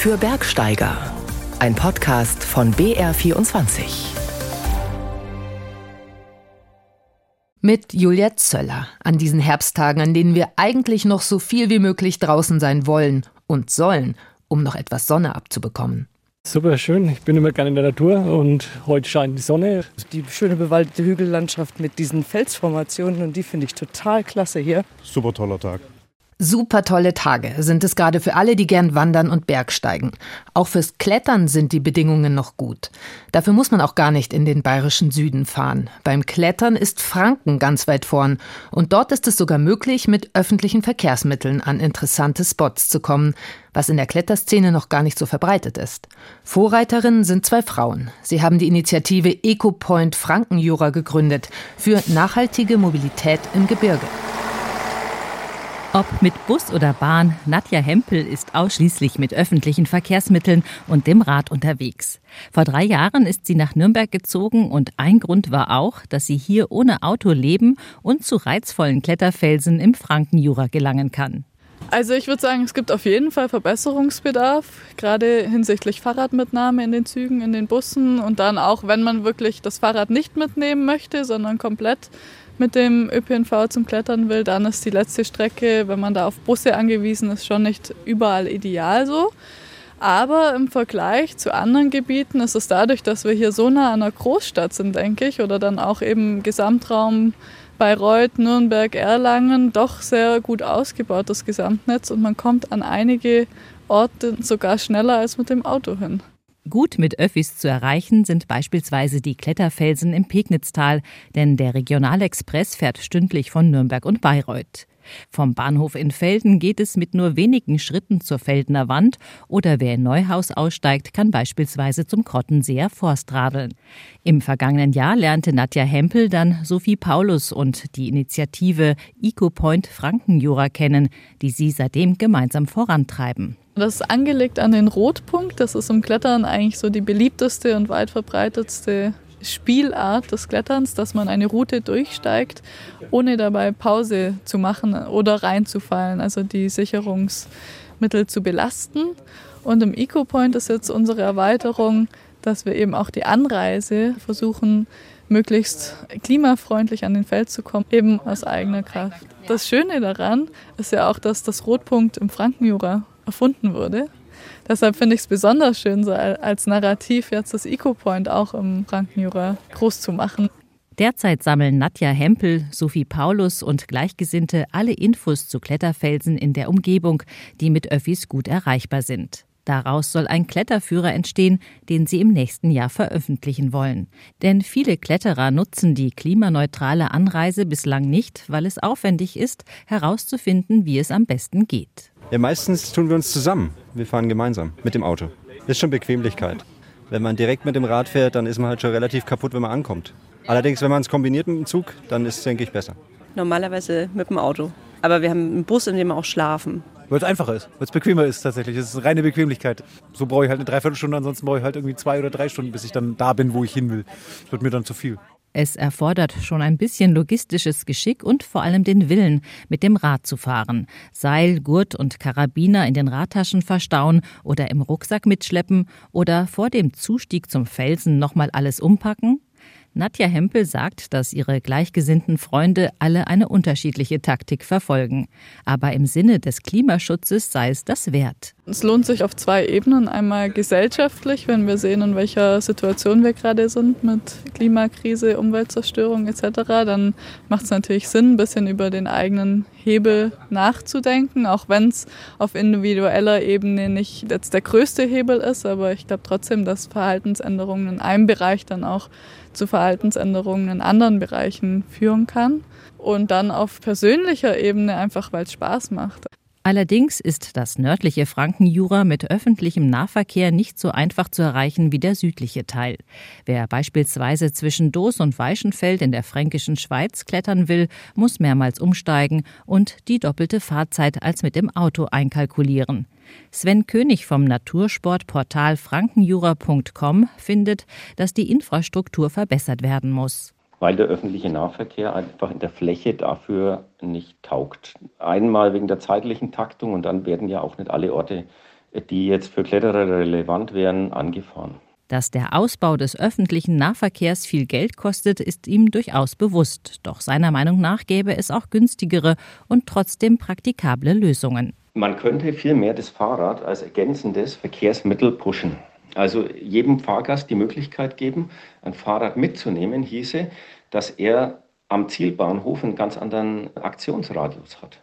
für Bergsteiger. Ein Podcast von BR24. Mit Julia Zöller an diesen Herbsttagen, an denen wir eigentlich noch so viel wie möglich draußen sein wollen und sollen, um noch etwas Sonne abzubekommen. Super schön. Ich bin immer gerne in der Natur und heute scheint die Sonne. Die schöne bewaldete Hügellandschaft mit diesen Felsformationen und die finde ich total klasse hier. Super toller Tag. Super tolle Tage sind es gerade für alle, die gern wandern und Bergsteigen. Auch fürs Klettern sind die Bedingungen noch gut. Dafür muss man auch gar nicht in den bayerischen Süden fahren. Beim Klettern ist Franken ganz weit vorn. Und dort ist es sogar möglich, mit öffentlichen Verkehrsmitteln an interessante Spots zu kommen, was in der Kletterszene noch gar nicht so verbreitet ist. Vorreiterinnen sind zwei Frauen. Sie haben die Initiative EcoPoint Frankenjura gegründet für nachhaltige Mobilität im Gebirge. Ob mit Bus oder Bahn, Nadja Hempel ist ausschließlich mit öffentlichen Verkehrsmitteln und dem Rad unterwegs. Vor drei Jahren ist sie nach Nürnberg gezogen und ein Grund war auch, dass sie hier ohne Auto leben und zu reizvollen Kletterfelsen im Frankenjura gelangen kann. Also ich würde sagen, es gibt auf jeden Fall Verbesserungsbedarf, gerade hinsichtlich Fahrradmitnahme in den Zügen, in den Bussen und dann auch, wenn man wirklich das Fahrrad nicht mitnehmen möchte, sondern komplett mit dem ÖPNV zum Klettern will, dann ist die letzte Strecke, wenn man da auf Busse angewiesen ist, schon nicht überall ideal so. Aber im Vergleich zu anderen Gebieten ist es dadurch, dass wir hier so nah an einer Großstadt sind, denke ich, oder dann auch eben Gesamtraum Bayreuth, Nürnberg, Erlangen, doch sehr gut ausgebaut, das Gesamtnetz. Und man kommt an einige Orte sogar schneller als mit dem Auto hin. Gut mit Öffis zu erreichen sind beispielsweise die Kletterfelsen im Pegnitztal, denn der Regionalexpress fährt stündlich von Nürnberg und Bayreuth. Vom Bahnhof in Felden geht es mit nur wenigen Schritten zur Feldener Wand oder wer in Neuhaus aussteigt, kann beispielsweise zum Krottenseer Forst radeln. Im vergangenen Jahr lernte Nadja Hempel dann Sophie Paulus und die Initiative EcoPoint Frankenjura kennen, die sie seitdem gemeinsam vorantreiben. Das ist angelegt an den Rotpunkt. Das ist im Klettern eigentlich so die beliebteste und weit verbreitetste Spielart des Kletterns, dass man eine Route durchsteigt, ohne dabei Pause zu machen oder reinzufallen, also die Sicherungsmittel zu belasten. Und im EcoPoint ist jetzt unsere Erweiterung, dass wir eben auch die Anreise versuchen, möglichst klimafreundlich an den Feld zu kommen, eben aus eigener Kraft. Das Schöne daran ist ja auch, dass das Rotpunkt im Frankenjura erfunden wurde. Deshalb finde ich es besonders schön, so als Narrativ jetzt das Eco-Point auch im Frankenjura groß zu machen. Derzeit sammeln Nadja Hempel, Sophie Paulus und Gleichgesinnte alle Infos zu Kletterfelsen in der Umgebung, die mit Öffis gut erreichbar sind. Daraus soll ein Kletterführer entstehen, den sie im nächsten Jahr veröffentlichen wollen. Denn viele Kletterer nutzen die klimaneutrale Anreise bislang nicht, weil es aufwendig ist, herauszufinden, wie es am besten geht. Ja, meistens tun wir uns zusammen. Wir fahren gemeinsam mit dem Auto. Das ist schon Bequemlichkeit. Wenn man direkt mit dem Rad fährt, dann ist man halt schon relativ kaputt, wenn man ankommt. Allerdings, wenn man es kombiniert mit dem Zug, dann ist es, denke ich, besser. Normalerweise mit dem Auto. Aber wir haben einen Bus, in dem wir auch schlafen. Weil es einfacher ist, weil es bequemer ist tatsächlich. Es ist reine Bequemlichkeit. So brauche ich halt eine Dreiviertelstunde, ansonsten brauche ich halt irgendwie zwei oder drei Stunden, bis ich dann da bin, wo ich hin will. Das wird mir dann zu viel. Es erfordert schon ein bisschen logistisches Geschick und vor allem den Willen, mit dem Rad zu fahren. Seil, Gurt und Karabiner in den Radtaschen verstauen oder im Rucksack mitschleppen oder vor dem Zustieg zum Felsen nochmal alles umpacken. Nadja Hempel sagt, dass ihre gleichgesinnten Freunde alle eine unterschiedliche Taktik verfolgen. Aber im Sinne des Klimaschutzes sei es das wert. Es lohnt sich auf zwei Ebenen. Einmal gesellschaftlich, wenn wir sehen, in welcher Situation wir gerade sind mit Klimakrise, Umweltzerstörung etc., dann macht es natürlich Sinn, ein bisschen über den eigenen Hebel nachzudenken, auch wenn es auf individueller Ebene nicht jetzt der größte Hebel ist. Aber ich glaube trotzdem, dass Verhaltensänderungen in einem Bereich dann auch zu Verhaltensänderungen in anderen Bereichen führen kann. Und dann auf persönlicher Ebene einfach, weil es Spaß macht. Allerdings ist das nördliche Frankenjura mit öffentlichem Nahverkehr nicht so einfach zu erreichen wie der südliche Teil. Wer beispielsweise zwischen Doos und Weichenfeld in der fränkischen Schweiz klettern will, muss mehrmals umsteigen und die doppelte Fahrzeit als mit dem Auto einkalkulieren. Sven König vom Natursportportal frankenjura.com findet, dass die Infrastruktur verbessert werden muss weil der öffentliche Nahverkehr einfach in der Fläche dafür nicht taugt. Einmal wegen der zeitlichen Taktung und dann werden ja auch nicht alle Orte die jetzt für Kletterer relevant wären, angefahren. Dass der Ausbau des öffentlichen Nahverkehrs viel Geld kostet, ist ihm durchaus bewusst. Doch seiner Meinung nach gäbe es auch günstigere und trotzdem praktikable Lösungen. Man könnte vielmehr das Fahrrad als ergänzendes Verkehrsmittel pushen. Also jedem Fahrgast die Möglichkeit geben, ein Fahrrad mitzunehmen, hieße, dass er am Zielbahnhof einen ganz anderen Aktionsradius hat.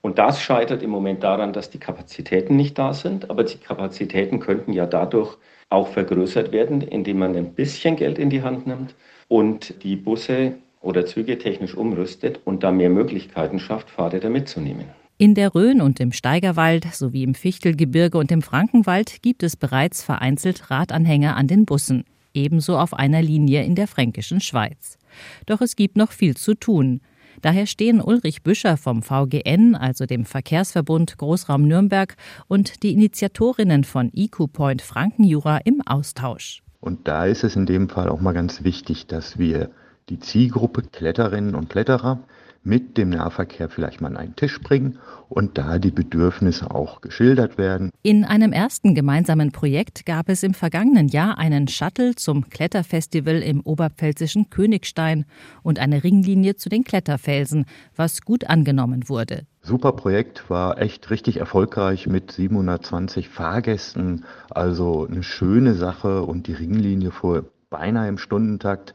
Und das scheitert im Moment daran, dass die Kapazitäten nicht da sind. Aber die Kapazitäten könnten ja dadurch auch vergrößert werden, indem man ein bisschen Geld in die Hand nimmt und die Busse oder Züge technisch umrüstet und da mehr Möglichkeiten schafft, Fahrräder mitzunehmen. In der Rhön und im Steigerwald sowie im Fichtelgebirge und im Frankenwald gibt es bereits vereinzelt Radanhänger an den Bussen, ebenso auf einer Linie in der fränkischen Schweiz. Doch es gibt noch viel zu tun. Daher stehen Ulrich Büscher vom VGN, also dem Verkehrsverbund Großraum Nürnberg, und die Initiatorinnen von IQ Point Frankenjura im Austausch. Und da ist es in dem Fall auch mal ganz wichtig, dass wir die Zielgruppe Kletterinnen und Kletterer mit dem Nahverkehr vielleicht mal an einen Tisch bringen und da die Bedürfnisse auch geschildert werden. In einem ersten gemeinsamen Projekt gab es im vergangenen Jahr einen Shuttle zum Kletterfestival im oberpfälzischen Königstein und eine Ringlinie zu den Kletterfelsen, was gut angenommen wurde. Super Projekt, war echt richtig erfolgreich mit 720 Fahrgästen, also eine schöne Sache und die Ringlinie fuhr beinahe im Stundentakt.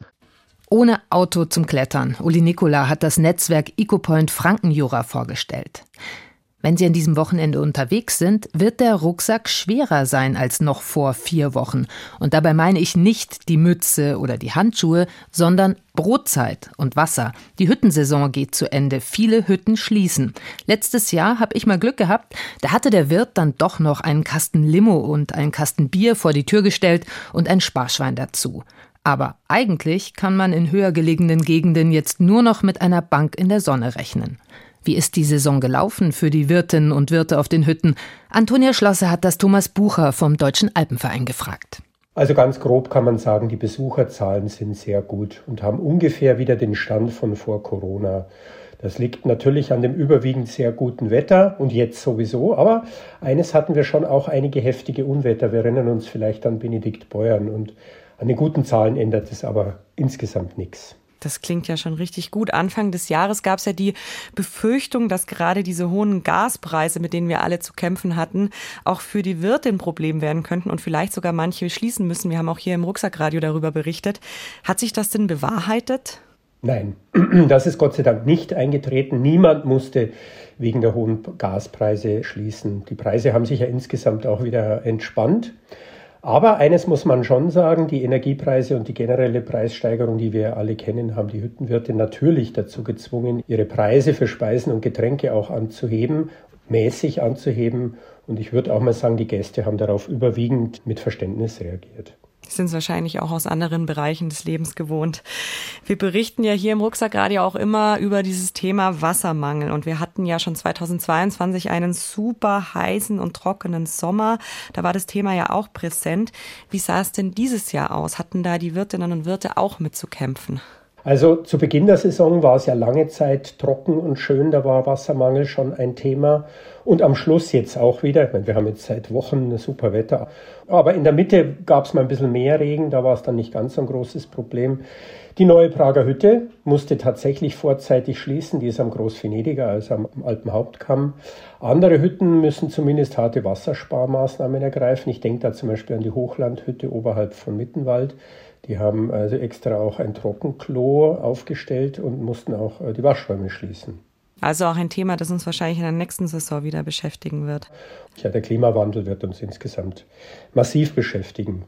Ohne Auto zum Klettern. Uli Nikola hat das Netzwerk EcoPoint Frankenjura vorgestellt. Wenn Sie an diesem Wochenende unterwegs sind, wird der Rucksack schwerer sein als noch vor vier Wochen. Und dabei meine ich nicht die Mütze oder die Handschuhe, sondern Brotzeit und Wasser. Die Hüttensaison geht zu Ende. Viele Hütten schließen. Letztes Jahr habe ich mal Glück gehabt. Da hatte der Wirt dann doch noch einen Kasten Limo und einen Kasten Bier vor die Tür gestellt und ein Sparschwein dazu. Aber eigentlich kann man in höher gelegenen Gegenden jetzt nur noch mit einer Bank in der Sonne rechnen. Wie ist die Saison gelaufen für die Wirtinnen und Wirte auf den Hütten? Antonia Schlosser hat das Thomas Bucher vom Deutschen Alpenverein gefragt. Also ganz grob kann man sagen, die Besucherzahlen sind sehr gut und haben ungefähr wieder den Stand von vor Corona. Das liegt natürlich an dem überwiegend sehr guten Wetter und jetzt sowieso. Aber eines hatten wir schon auch einige heftige Unwetter. Wir erinnern uns vielleicht an Benedikt Beuern und an den guten Zahlen ändert es aber insgesamt nichts. Das klingt ja schon richtig gut. Anfang des Jahres gab es ja die Befürchtung, dass gerade diese hohen Gaspreise, mit denen wir alle zu kämpfen hatten, auch für die Wirte ein Problem werden könnten und vielleicht sogar manche schließen müssen. Wir haben auch hier im Rucksackradio darüber berichtet. Hat sich das denn bewahrheitet? Nein, das ist Gott sei Dank nicht eingetreten. Niemand musste wegen der hohen Gaspreise schließen. Die Preise haben sich ja insgesamt auch wieder entspannt. Aber eines muss man schon sagen, die Energiepreise und die generelle Preissteigerung, die wir alle kennen, haben die Hüttenwirte natürlich dazu gezwungen, ihre Preise für Speisen und Getränke auch anzuheben, mäßig anzuheben. Und ich würde auch mal sagen, die Gäste haben darauf überwiegend mit Verständnis reagiert sind es wahrscheinlich auch aus anderen Bereichen des Lebens gewohnt. Wir berichten ja hier im Rucksackradio auch immer über dieses Thema Wassermangel. Und wir hatten ja schon 2022 einen super heißen und trockenen Sommer. Da war das Thema ja auch präsent. Wie sah es denn dieses Jahr aus? Hatten da die Wirtinnen und Wirte auch mitzukämpfen? Also zu Beginn der Saison war es ja lange Zeit trocken und schön, da war Wassermangel schon ein Thema. Und am Schluss jetzt auch wieder, ich meine, wir haben jetzt seit Wochen super Wetter, aber in der Mitte gab es mal ein bisschen mehr Regen, da war es dann nicht ganz so ein großes Problem. Die neue Prager Hütte musste tatsächlich vorzeitig schließen, die ist am Großvenediger, also am Alpenhauptkamm. Andere Hütten müssen zumindest harte Wassersparmaßnahmen ergreifen. Ich denke da zum Beispiel an die Hochlandhütte oberhalb von Mittenwald. Die haben also extra auch ein Trockenklo aufgestellt und mussten auch äh, die Waschräume schließen. Also auch ein Thema, das uns wahrscheinlich in der nächsten Saison wieder beschäftigen wird. Ja, der Klimawandel wird uns insgesamt massiv beschäftigen.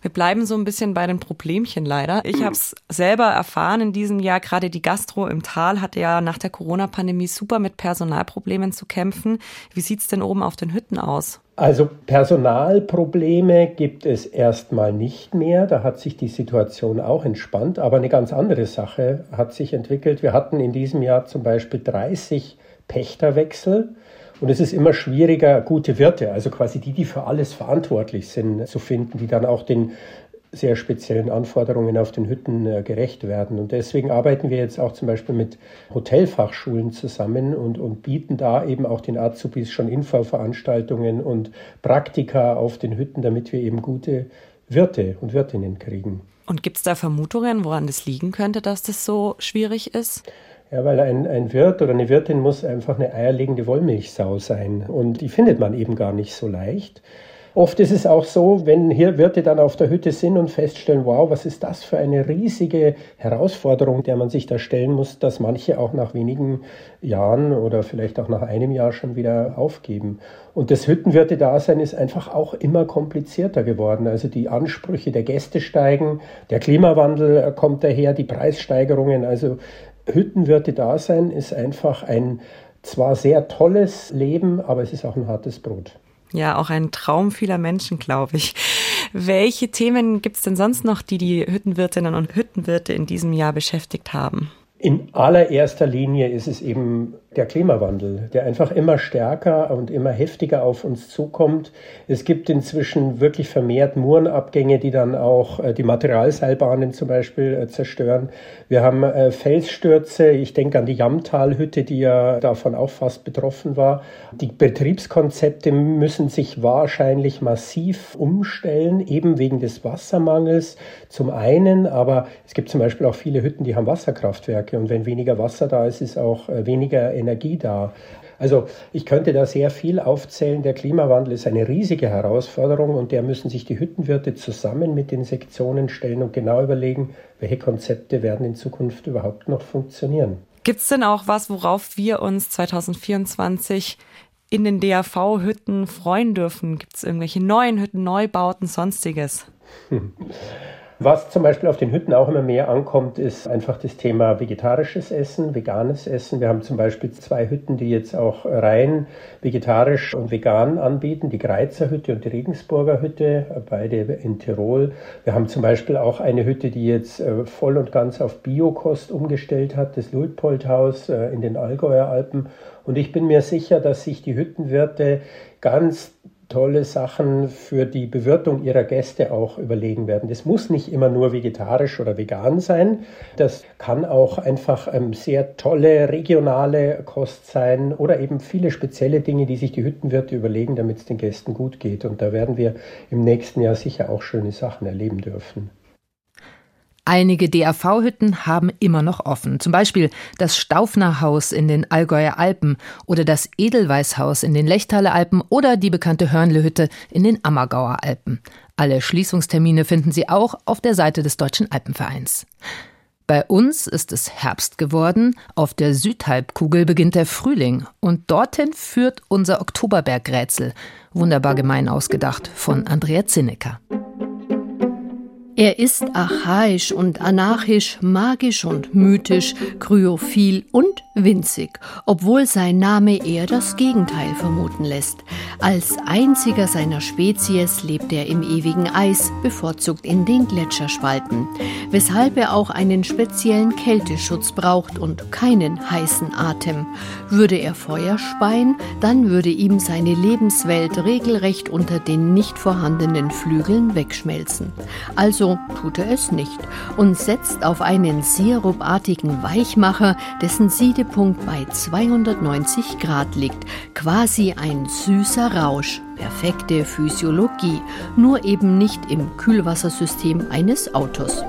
Wir bleiben so ein bisschen bei den Problemchen leider. Ich habe es selber erfahren in diesem Jahr. Gerade die Gastro im Tal hatte ja nach der Corona-Pandemie super mit Personalproblemen zu kämpfen. Wie sieht es denn oben auf den Hütten aus? Also Personalprobleme gibt es erstmal nicht mehr. Da hat sich die Situation auch entspannt. Aber eine ganz andere Sache hat sich entwickelt. Wir hatten in diesem Jahr zum Beispiel 30 Pächterwechsel. Und es ist immer schwieriger, gute Wirte, also quasi die, die für alles verantwortlich sind, zu finden, die dann auch den sehr speziellen Anforderungen auf den Hütten äh, gerecht werden. Und deswegen arbeiten wir jetzt auch zum Beispiel mit Hotelfachschulen zusammen und, und bieten da eben auch den Azubis schon Infoveranstaltungen und Praktika auf den Hütten, damit wir eben gute Wirte und Wirtinnen kriegen. Und gibt es da Vermutungen, woran das liegen könnte, dass das so schwierig ist? Ja, weil ein, ein Wirt oder eine Wirtin muss einfach eine eierlegende Wollmilchsau sein. Und die findet man eben gar nicht so leicht. Oft ist es auch so, wenn hier Wirte dann auf der Hütte sind und feststellen, wow, was ist das für eine riesige Herausforderung, der man sich da stellen muss, dass manche auch nach wenigen Jahren oder vielleicht auch nach einem Jahr schon wieder aufgeben. Und das Hüttenwirte-Dasein ist einfach auch immer komplizierter geworden. Also die Ansprüche der Gäste steigen, der Klimawandel kommt daher, die Preissteigerungen. Also Hüttenwirte-Dasein ist einfach ein zwar sehr tolles Leben, aber es ist auch ein hartes Brot. Ja, auch ein Traum vieler Menschen, glaube ich. Welche Themen gibt es denn sonst noch, die die Hüttenwirtinnen und Hüttenwirte in diesem Jahr beschäftigt haben? In allererster Linie ist es eben der Klimawandel, der einfach immer stärker und immer heftiger auf uns zukommt. Es gibt inzwischen wirklich vermehrt Murenabgänge, die dann auch äh, die Materialseilbahnen zum Beispiel äh, zerstören. Wir haben äh, Felsstürze. Ich denke an die Jammtalhütte, die ja davon auch fast betroffen war. Die Betriebskonzepte müssen sich wahrscheinlich massiv umstellen, eben wegen des Wassermangels zum einen, aber es gibt zum Beispiel auch viele Hütten, die haben Wasserkraftwerke. Kraftwerke und wenn weniger Wasser da ist, ist auch weniger Energie da. Also ich könnte da sehr viel aufzählen. Der Klimawandel ist eine riesige Herausforderung und der müssen sich die Hüttenwirte zusammen mit den Sektionen stellen und genau überlegen, welche Konzepte werden in Zukunft überhaupt noch funktionieren. Gibt es denn auch was, worauf wir uns 2024 in den DAV-Hütten freuen dürfen? Gibt es irgendwelche neuen Hütten, Neubauten, sonstiges? Was zum Beispiel auf den Hütten auch immer mehr ankommt, ist einfach das Thema vegetarisches Essen, veganes Essen. Wir haben zum Beispiel zwei Hütten, die jetzt auch rein vegetarisch und vegan anbieten. Die Greizer Hütte und die Regensburger Hütte, beide in Tirol. Wir haben zum Beispiel auch eine Hütte, die jetzt äh, voll und ganz auf Biokost umgestellt hat, das Luitpoldhaus äh, in den Allgäuer Alpen. Und ich bin mir sicher, dass sich die Hüttenwirte ganz tolle Sachen für die Bewirtung ihrer Gäste auch überlegen werden. Das muss nicht immer nur vegetarisch oder vegan sein. Das kann auch einfach ähm, sehr tolle regionale Kost sein oder eben viele spezielle Dinge, die sich die Hüttenwirte überlegen, damit es den Gästen gut geht. Und da werden wir im nächsten Jahr sicher auch schöne Sachen erleben dürfen. Einige DAV-Hütten haben immer noch offen. Zum Beispiel das Staufner-Haus in den Allgäuer Alpen oder das Edelweißhaus in den Lechtaler Alpen oder die bekannte Hörnle-Hütte in den Ammergauer Alpen. Alle Schließungstermine finden Sie auch auf der Seite des Deutschen Alpenvereins. Bei uns ist es Herbst geworden, auf der Südhalbkugel beginnt der Frühling und dorthin führt unser Oktoberbergrätsel. Wunderbar gemein ausgedacht von Andrea Zinnecker. Er ist archaisch und anarchisch, magisch und mythisch, kryophil und winzig, obwohl sein Name eher das Gegenteil vermuten lässt. Als einziger seiner Spezies lebt er im ewigen Eis, bevorzugt in den Gletscherspalten, weshalb er auch einen speziellen Kälteschutz braucht und keinen heißen Atem. Würde er Feuer speien, dann würde ihm seine Lebenswelt regelrecht unter den nicht vorhandenen Flügeln wegschmelzen. Also tut er es nicht und setzt auf einen sirupartigen Weichmacher, dessen Siedepunkt bei 290 Grad liegt. Quasi ein süßer Rausch. Perfekte Physiologie, nur eben nicht im Kühlwassersystem eines Autos.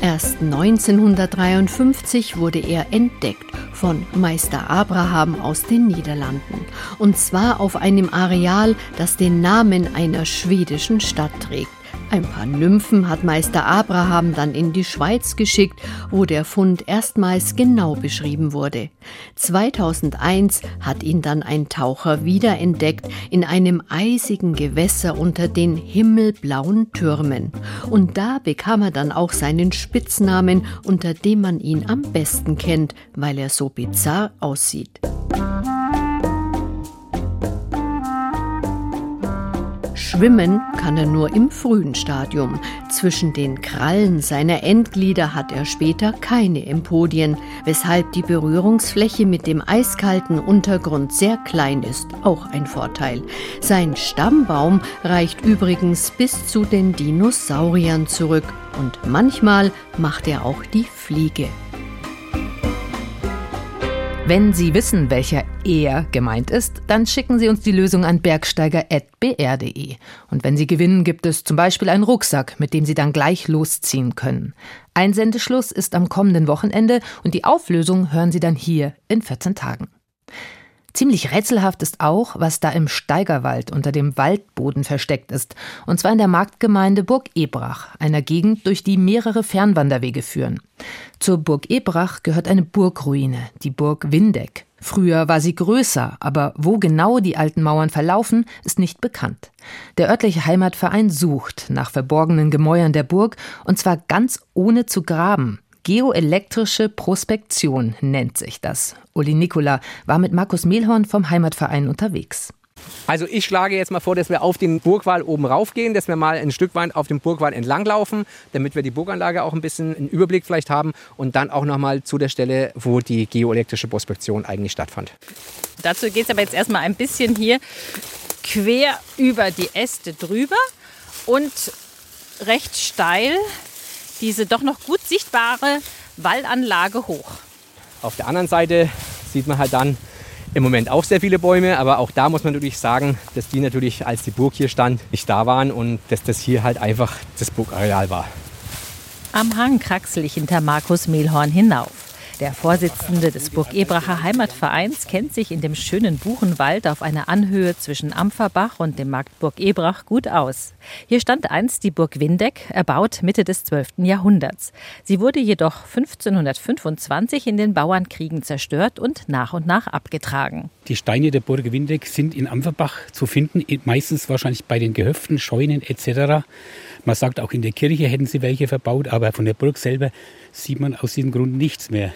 Erst 1953 wurde er entdeckt von Meister Abraham aus den Niederlanden. Und zwar auf einem Areal, das den Namen einer schwedischen Stadt trägt. Ein paar Nymphen hat Meister Abraham dann in die Schweiz geschickt, wo der Fund erstmals genau beschrieben wurde. 2001 hat ihn dann ein Taucher wiederentdeckt in einem eisigen Gewässer unter den himmelblauen Türmen. Und da bekam er dann auch seinen Spitznamen, unter dem man ihn am besten kennt, weil er so bizarr aussieht. Schwimmen kann er nur im frühen Stadium. Zwischen den Krallen seiner Endglieder hat er später keine Empodien, weshalb die Berührungsfläche mit dem eiskalten Untergrund sehr klein ist, auch ein Vorteil. Sein Stammbaum reicht übrigens bis zu den Dinosauriern zurück und manchmal macht er auch die Fliege. Wenn Sie wissen, welcher er gemeint ist, dann schicken Sie uns die Lösung an bergsteiger.br.de. Und wenn Sie gewinnen, gibt es zum Beispiel einen Rucksack, mit dem Sie dann gleich losziehen können. Einsendeschluss ist am kommenden Wochenende und die Auflösung hören Sie dann hier in 14 Tagen. Ziemlich rätselhaft ist auch, was da im Steigerwald unter dem Waldboden versteckt ist, und zwar in der Marktgemeinde Burg Ebrach, einer Gegend, durch die mehrere Fernwanderwege führen. Zur Burg Ebrach gehört eine Burgruine, die Burg Windeck. Früher war sie größer, aber wo genau die alten Mauern verlaufen, ist nicht bekannt. Der örtliche Heimatverein sucht nach verborgenen Gemäuern der Burg, und zwar ganz ohne zu graben. Geoelektrische Prospektion nennt sich das. Uli Nikola war mit Markus Mehlhorn vom Heimatverein unterwegs. Also ich schlage jetzt mal vor, dass wir auf den Burgwall oben raufgehen, dass wir mal ein Stück weit auf dem Burgwall entlanglaufen, damit wir die Burganlage auch ein bisschen einen Überblick vielleicht haben und dann auch noch mal zu der Stelle, wo die geoelektrische Prospektion eigentlich stattfand. Dazu geht es aber jetzt erstmal ein bisschen hier quer über die Äste drüber und recht steil diese doch noch gut sichtbare Wallanlage hoch. Auf der anderen Seite sieht man halt dann im Moment auch sehr viele Bäume, aber auch da muss man natürlich sagen, dass die natürlich, als die Burg hier stand, nicht da waren und dass das hier halt einfach das Burgareal war. Am Hang kraxel ich hinter Markus Mehlhorn hinauf. Der Vorsitzende des Burg-Ebracher Heimatvereins kennt sich in dem schönen Buchenwald auf einer Anhöhe zwischen Ampferbach und dem Markt Burg-Ebrach gut aus. Hier stand einst die Burg Windeck, erbaut Mitte des 12. Jahrhunderts. Sie wurde jedoch 1525 in den Bauernkriegen zerstört und nach und nach abgetragen. Die Steine der Burg Windeck sind in Ampferbach zu finden, meistens wahrscheinlich bei den Gehöften, Scheunen etc. Man sagt, auch in der Kirche hätten sie welche verbaut, aber von der Burg selber sieht man aus diesem Grund nichts mehr.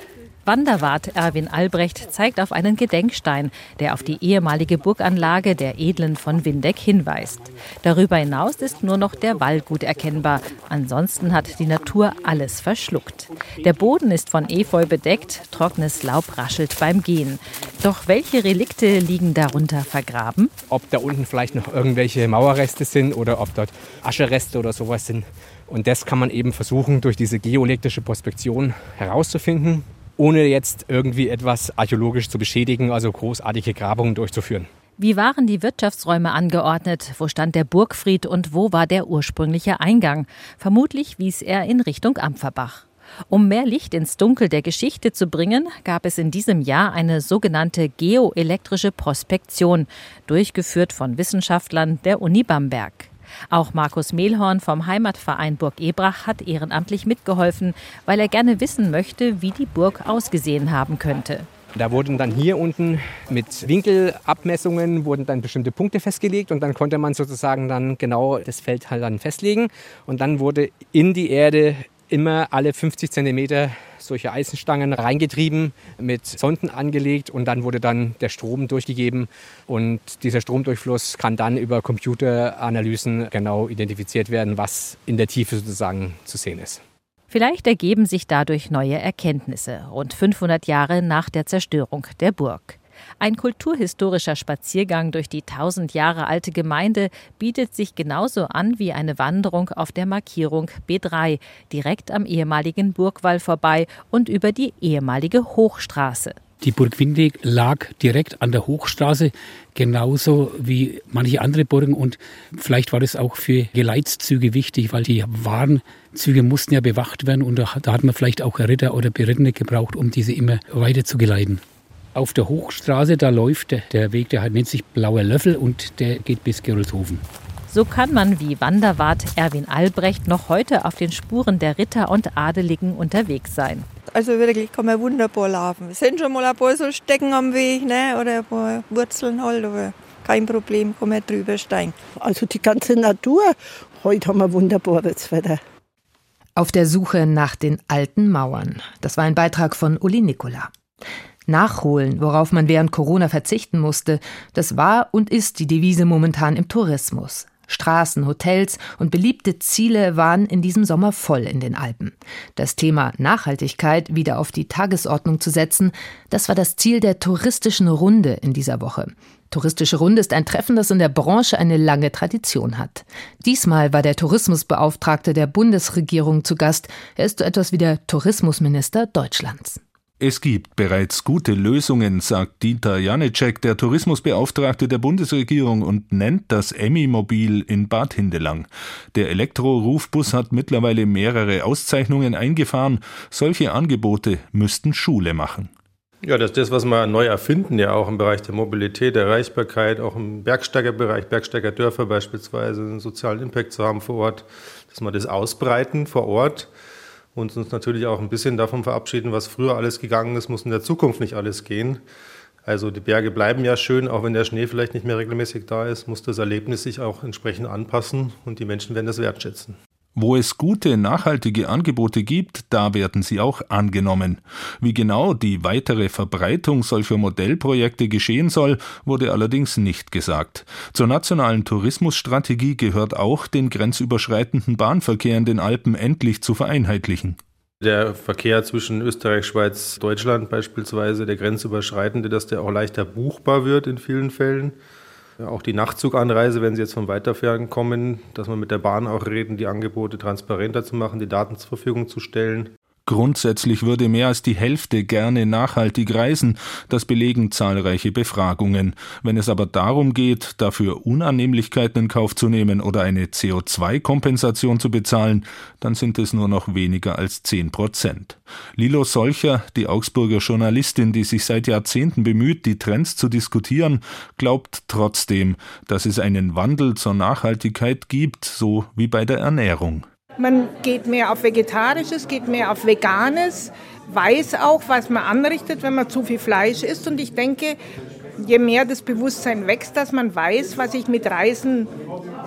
Wanderwart Erwin Albrecht zeigt auf einen Gedenkstein, der auf die ehemalige Burganlage der Edlen von Windeck hinweist. Darüber hinaus ist nur noch der Wall gut erkennbar. Ansonsten hat die Natur alles verschluckt. Der Boden ist von Efeu bedeckt, trockenes Laub raschelt beim Gehen. Doch welche Relikte liegen darunter vergraben? Ob da unten vielleicht noch irgendwelche Mauerreste sind oder ob dort Aschereste oder sowas sind. Und das kann man eben versuchen, durch diese geolektische Prospektion herauszufinden ohne jetzt irgendwie etwas archäologisch zu beschädigen, also großartige Grabungen durchzuführen. Wie waren die Wirtschaftsräume angeordnet? Wo stand der Burgfried und wo war der ursprüngliche Eingang? Vermutlich wies er in Richtung Ampferbach. Um mehr Licht ins Dunkel der Geschichte zu bringen, gab es in diesem Jahr eine sogenannte geoelektrische Prospektion, durchgeführt von Wissenschaftlern der Uni Bamberg. Auch Markus Mehlhorn vom Heimatverein Burg Ebrach hat ehrenamtlich mitgeholfen, weil er gerne wissen möchte, wie die Burg ausgesehen haben könnte. Da wurden dann hier unten mit Winkelabmessungen wurden dann bestimmte Punkte festgelegt und dann konnte man sozusagen dann genau das Feld halt dann festlegen und dann wurde in die Erde immer alle 50 Zentimeter solche Eisenstangen reingetrieben, mit Sonden angelegt und dann wurde dann der Strom durchgegeben und dieser Stromdurchfluss kann dann über Computeranalysen genau identifiziert werden, was in der Tiefe sozusagen zu sehen ist. Vielleicht ergeben sich dadurch neue Erkenntnisse, rund 500 Jahre nach der Zerstörung der Burg. Ein kulturhistorischer Spaziergang durch die tausend Jahre alte Gemeinde bietet sich genauso an wie eine Wanderung auf der Markierung B3, direkt am ehemaligen Burgwall vorbei und über die ehemalige Hochstraße. Die Burg Windeck lag direkt an der Hochstraße, genauso wie manche andere Burgen. Und vielleicht war das auch für Geleitszüge wichtig, weil die Warenzüge mussten ja bewacht werden. Und da hat man vielleicht auch Ritter oder Berittene gebraucht, um diese immer weiter zu geleiten. Auf der Hochstraße, da läuft der, der Weg, der nennt sich Blauer Löffel und der geht bis Gerolzhofen. So kann man wie Wanderwart Erwin Albrecht noch heute auf den Spuren der Ritter und Adeligen unterwegs sein. Also wirklich kann man wunderbar laufen. Es sind schon mal ein paar so Stecken am Weg ne? oder ein paar Wurzeln halt, aber kein Problem, kann man drüber steigen. Also die ganze Natur, heute haben wir wunderbares Wetter. Auf der Suche nach den alten Mauern. Das war ein Beitrag von Uli Nikola. Nachholen, worauf man während Corona verzichten musste, das war und ist die Devise momentan im Tourismus. Straßen, Hotels und beliebte Ziele waren in diesem Sommer voll in den Alpen. Das Thema Nachhaltigkeit wieder auf die Tagesordnung zu setzen, das war das Ziel der touristischen Runde in dieser Woche. Touristische Runde ist ein Treffen, das in der Branche eine lange Tradition hat. Diesmal war der Tourismusbeauftragte der Bundesregierung zu Gast. Er ist so etwas wie der Tourismusminister Deutschlands. Es gibt bereits gute Lösungen, sagt Dieter Janicek, der Tourismusbeauftragte der Bundesregierung und nennt das Emmy-Mobil in Bad Hindelang. Der Elektro-Rufbus hat mittlerweile mehrere Auszeichnungen eingefahren. Solche Angebote müssten Schule machen. Ja, das ist das, was wir neu erfinden, ja auch im Bereich der Mobilität, der Erreichbarkeit, auch im Bergsteigerbereich, Bergsteigerdörfer beispielsweise, einen sozialen Impact zu haben vor Ort, dass wir das ausbreiten vor Ort und uns natürlich auch ein bisschen davon verabschieden, was früher alles gegangen ist, muss in der Zukunft nicht alles gehen. Also die Berge bleiben ja schön, auch wenn der Schnee vielleicht nicht mehr regelmäßig da ist, muss das Erlebnis sich auch entsprechend anpassen und die Menschen werden das wertschätzen. Wo es gute, nachhaltige Angebote gibt, da werden sie auch angenommen. Wie genau die weitere Verbreitung solcher Modellprojekte geschehen soll, wurde allerdings nicht gesagt. Zur nationalen Tourismusstrategie gehört auch, den grenzüberschreitenden Bahnverkehr in den Alpen endlich zu vereinheitlichen. Der Verkehr zwischen Österreich, Schweiz, Deutschland beispielsweise, der grenzüberschreitende, dass der auch leichter buchbar wird in vielen Fällen. Auch die Nachtzuganreise, wenn Sie jetzt von weiterfahren kommen, dass wir mit der Bahn auch reden, die Angebote transparenter zu machen, die Daten zur Verfügung zu stellen. Grundsätzlich würde mehr als die Hälfte gerne nachhaltig reisen, das belegen zahlreiche Befragungen. Wenn es aber darum geht, dafür Unannehmlichkeiten in Kauf zu nehmen oder eine CO2-Kompensation zu bezahlen, dann sind es nur noch weniger als zehn Prozent. Lilo Solcher, die Augsburger Journalistin, die sich seit Jahrzehnten bemüht, die Trends zu diskutieren, glaubt trotzdem, dass es einen Wandel zur Nachhaltigkeit gibt, so wie bei der Ernährung. Man geht mehr auf Vegetarisches, geht mehr auf Veganes, weiß auch, was man anrichtet, wenn man zu viel Fleisch isst. Und ich denke, je mehr das Bewusstsein wächst, dass man weiß, was ich mit Reisen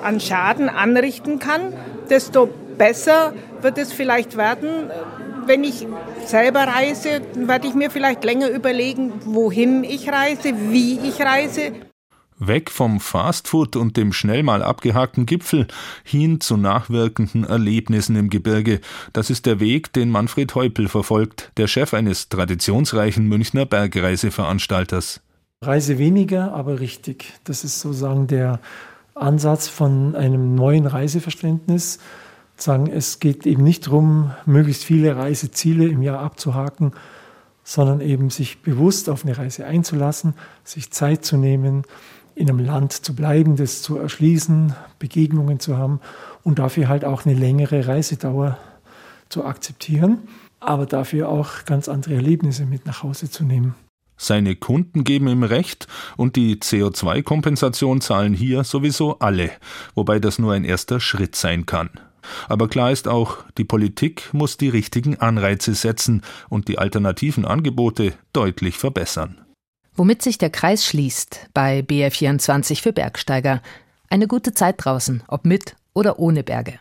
an Schaden anrichten kann, desto besser wird es vielleicht werden. Wenn ich selber reise, werde ich mir vielleicht länger überlegen, wohin ich reise, wie ich reise. Weg vom Fastfood und dem schnell mal abgehakten Gipfel hin zu nachwirkenden Erlebnissen im Gebirge. Das ist der Weg, den Manfred Heupel verfolgt, der Chef eines traditionsreichen Münchner Bergreiseveranstalters. Reise weniger, aber richtig. Das ist sozusagen der Ansatz von einem neuen Reiseverständnis. Sagen, es geht eben nicht darum, möglichst viele Reiseziele im Jahr abzuhaken, sondern eben sich bewusst auf eine Reise einzulassen, sich Zeit zu nehmen, in einem Land zu bleiben, das zu erschließen, Begegnungen zu haben und dafür halt auch eine längere Reisedauer zu akzeptieren, aber dafür auch ganz andere Erlebnisse mit nach Hause zu nehmen. Seine Kunden geben ihm recht und die CO2-Kompensation zahlen hier sowieso alle, wobei das nur ein erster Schritt sein kann. Aber klar ist auch, die Politik muss die richtigen Anreize setzen und die alternativen Angebote deutlich verbessern womit sich der Kreis schließt bei BR24 für Bergsteiger. Eine gute Zeit draußen, ob mit oder ohne Berge.